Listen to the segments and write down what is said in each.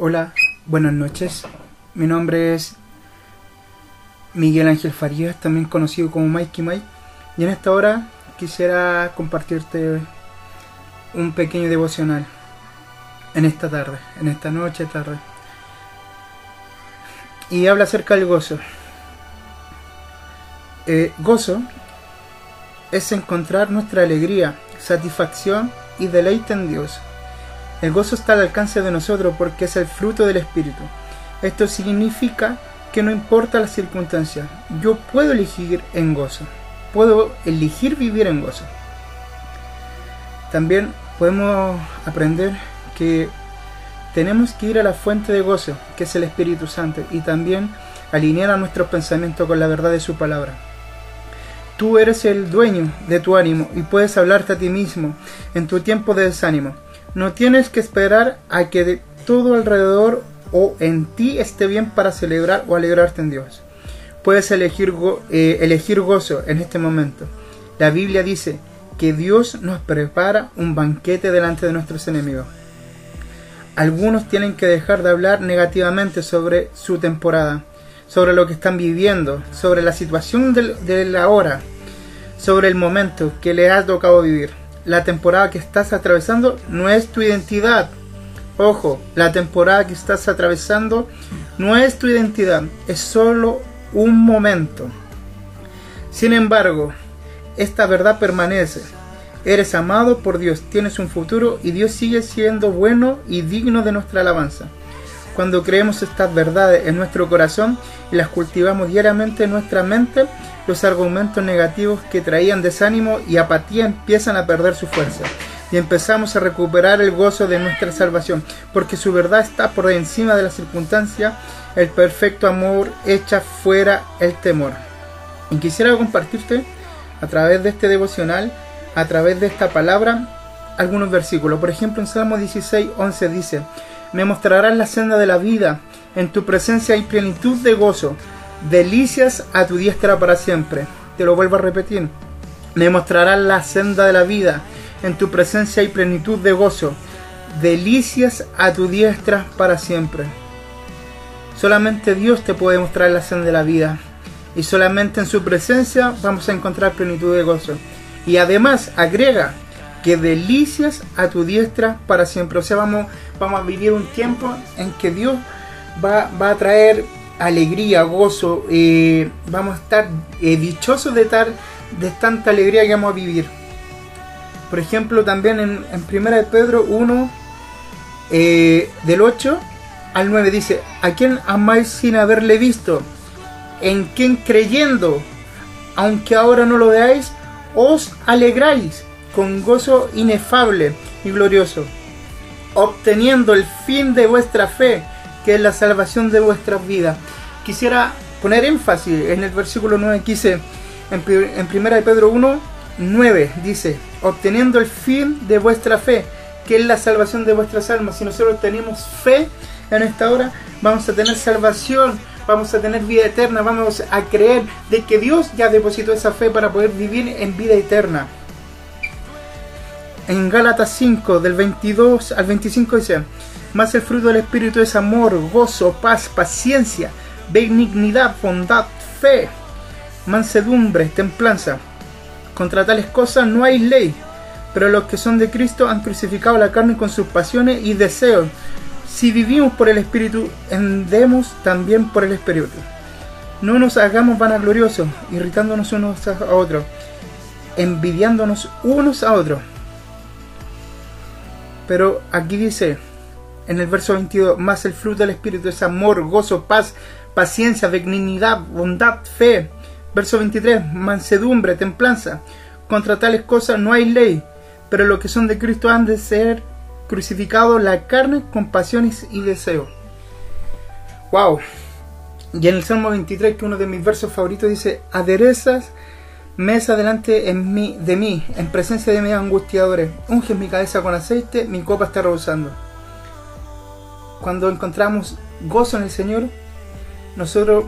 Hola, buenas noches. Mi nombre es Miguel Ángel Farías, también conocido como Mikey Mike. Y en esta hora quisiera compartirte un pequeño devocional en esta tarde, en esta noche tarde. Y habla acerca del gozo. Eh, gozo es encontrar nuestra alegría, satisfacción y deleite en Dios. El gozo está al alcance de nosotros porque es el fruto del Espíritu. Esto significa que no importa las circunstancias, yo puedo elegir en gozo. Puedo elegir vivir en gozo. También podemos aprender que tenemos que ir a la fuente de gozo, que es el Espíritu Santo, y también alinear a nuestros pensamientos con la verdad de su palabra. Tú eres el dueño de tu ánimo y puedes hablarte a ti mismo en tu tiempo de desánimo. No tienes que esperar a que de todo alrededor o en ti esté bien para celebrar o alegrarte en Dios. Puedes elegir, eh, elegir gozo en este momento. La Biblia dice que Dios nos prepara un banquete delante de nuestros enemigos. Algunos tienen que dejar de hablar negativamente sobre su temporada, sobre lo que están viviendo, sobre la situación de la hora, sobre el momento que le ha tocado vivir la temporada que estás atravesando no es tu identidad. Ojo, la temporada que estás atravesando no es tu identidad, es solo un momento. Sin embargo, esta verdad permanece. Eres amado por Dios, tienes un futuro y Dios sigue siendo bueno y digno de nuestra alabanza. Cuando creemos estas verdades en nuestro corazón y las cultivamos diariamente en nuestra mente, los argumentos negativos que traían desánimo y apatía empiezan a perder su fuerza y empezamos a recuperar el gozo de nuestra salvación, porque su verdad está por encima de la circunstancia, el perfecto amor echa fuera el temor. Y quisiera compartirte a través de este devocional, a través de esta palabra, algunos versículos. Por ejemplo, en Salmo 16, 11 dice, me mostrarás la senda de la vida, en tu presencia hay plenitud de gozo, delicias a tu diestra para siempre. Te lo vuelvo a repetir, me mostrarás la senda de la vida, en tu presencia hay plenitud de gozo, delicias a tu diestra para siempre. Solamente Dios te puede mostrar la senda de la vida, y solamente en su presencia vamos a encontrar plenitud de gozo. Y además agrega, que delicias a tu diestra para siempre. O sea, vamos, vamos a vivir un tiempo en que Dios va, a traer alegría, gozo, eh, vamos a estar eh, dichosos de, estar, de tanta alegría que vamos a vivir. Por ejemplo, también en, en 1 de Pedro 1, eh, del 8 al 9 dice, ¿a quién amáis sin haberle visto? ¿En quién creyendo, aunque ahora no lo veáis, os alegráis? Con gozo inefable y glorioso, obteniendo el fin de vuestra fe, que es la salvación de vuestras vidas. Quisiera poner énfasis en el versículo 9 que dice, en, en 1 de Pedro 1, 9, dice, obteniendo el fin de vuestra fe, que es la salvación de vuestras almas. Si nosotros tenemos fe en esta hora, vamos a tener salvación, vamos a tener vida eterna, vamos a creer de que Dios ya depositó esa fe para poder vivir en vida eterna en Gálatas 5, del 22 al 25 dice, más el fruto del Espíritu es amor, gozo, paz, paciencia, benignidad, bondad, fe, mansedumbre, templanza. Contra tales cosas no hay ley, pero los que son de Cristo han crucificado la carne con sus pasiones y deseos. Si vivimos por el Espíritu, andemos también por el Espíritu. No nos hagamos vanagloriosos, irritándonos unos a otros, envidiándonos unos a otros. Pero aquí dice, en el verso 22, más el fruto del Espíritu es amor, gozo, paz, paciencia, benignidad, bondad, fe. Verso 23, mansedumbre, templanza. Contra tales cosas no hay ley, pero los que son de Cristo han de ser crucificados la carne con pasiones y deseos. Wow. Y en el Salmo 23, que uno de mis versos favoritos dice, aderezas mesa delante en mí, de mí, en presencia de mis angustiadores. Unge mi cabeza con aceite, mi copa está rebosando. Cuando encontramos gozo en el Señor, nosotros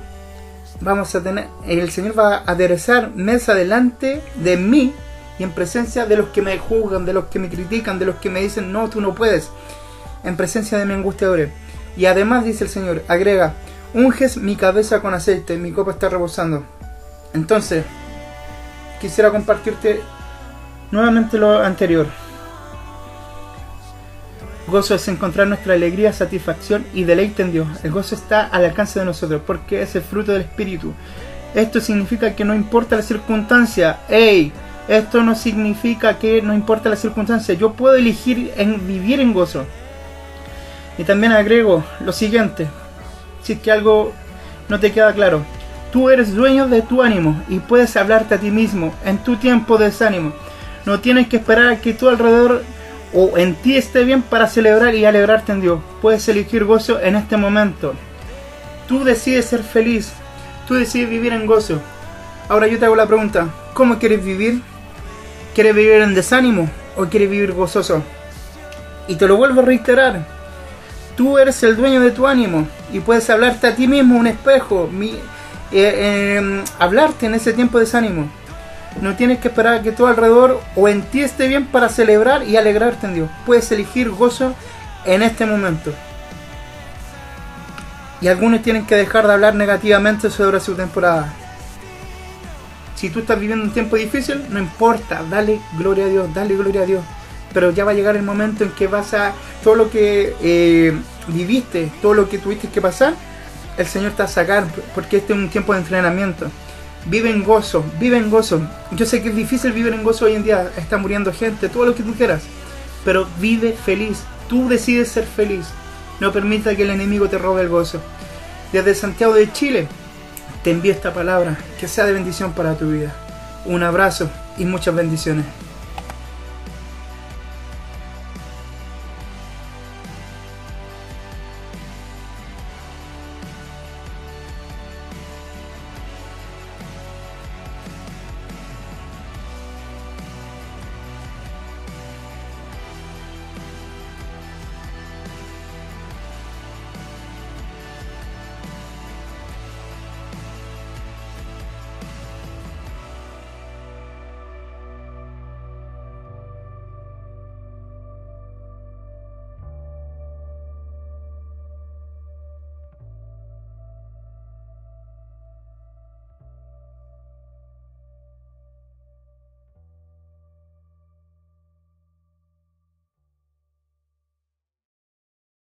vamos a tener, el Señor va a aderezar mesa delante de mí y en presencia de los que me juzgan, de los que me critican, de los que me dicen, no, tú no puedes, en presencia de mis angustiadores. Y además dice el Señor, agrega, unges mi cabeza con aceite, mi copa está rebosando. Entonces, quisiera compartirte nuevamente lo anterior. Gozo es encontrar nuestra alegría, satisfacción y deleite en Dios. El gozo está al alcance de nosotros porque es el fruto del Espíritu. Esto significa que no importa la circunstancia. ¡Ey! Esto no significa que no importa la circunstancia. Yo puedo elegir en vivir en gozo. Y también agrego lo siguiente. Si es que algo no te queda claro. Tú eres dueño de tu ánimo y puedes hablarte a ti mismo en tu tiempo de desánimo. No tienes que esperar a que tu alrededor o en ti esté bien para celebrar y alegrarte en Dios. Puedes elegir gozo en este momento. Tú decides ser feliz. Tú decides vivir en gozo. Ahora yo te hago la pregunta, ¿cómo quieres vivir? ¿Quieres vivir en desánimo o quieres vivir gozoso? Y te lo vuelvo a reiterar. Tú eres el dueño de tu ánimo y puedes hablarte a ti mismo, un espejo, eh, em, hablarte en ese tiempo de desánimo. No tienes que esperar a que todo alrededor o en ti esté bien para celebrar y alegrarte en Dios. Puedes elegir gozo en este momento. Y algunos tienen que dejar de hablar negativamente sobre su temporada. Si tú estás viviendo un tiempo difícil, no importa, dale gloria a Dios, dale gloria a Dios. Pero ya va a llegar el momento en que vas a, todo lo que eh, viviste, todo lo que tuviste que pasar, el Señor te va a sacar, porque este es un tiempo de entrenamiento. Vive en gozo, vive en gozo. Yo sé que es difícil vivir en gozo hoy en día, está muriendo gente, todo lo que tú quieras, pero vive feliz. Tú decides ser feliz. No permita que el enemigo te robe el gozo. Desde Santiago de Chile te envío esta palabra, que sea de bendición para tu vida. Un abrazo y muchas bendiciones.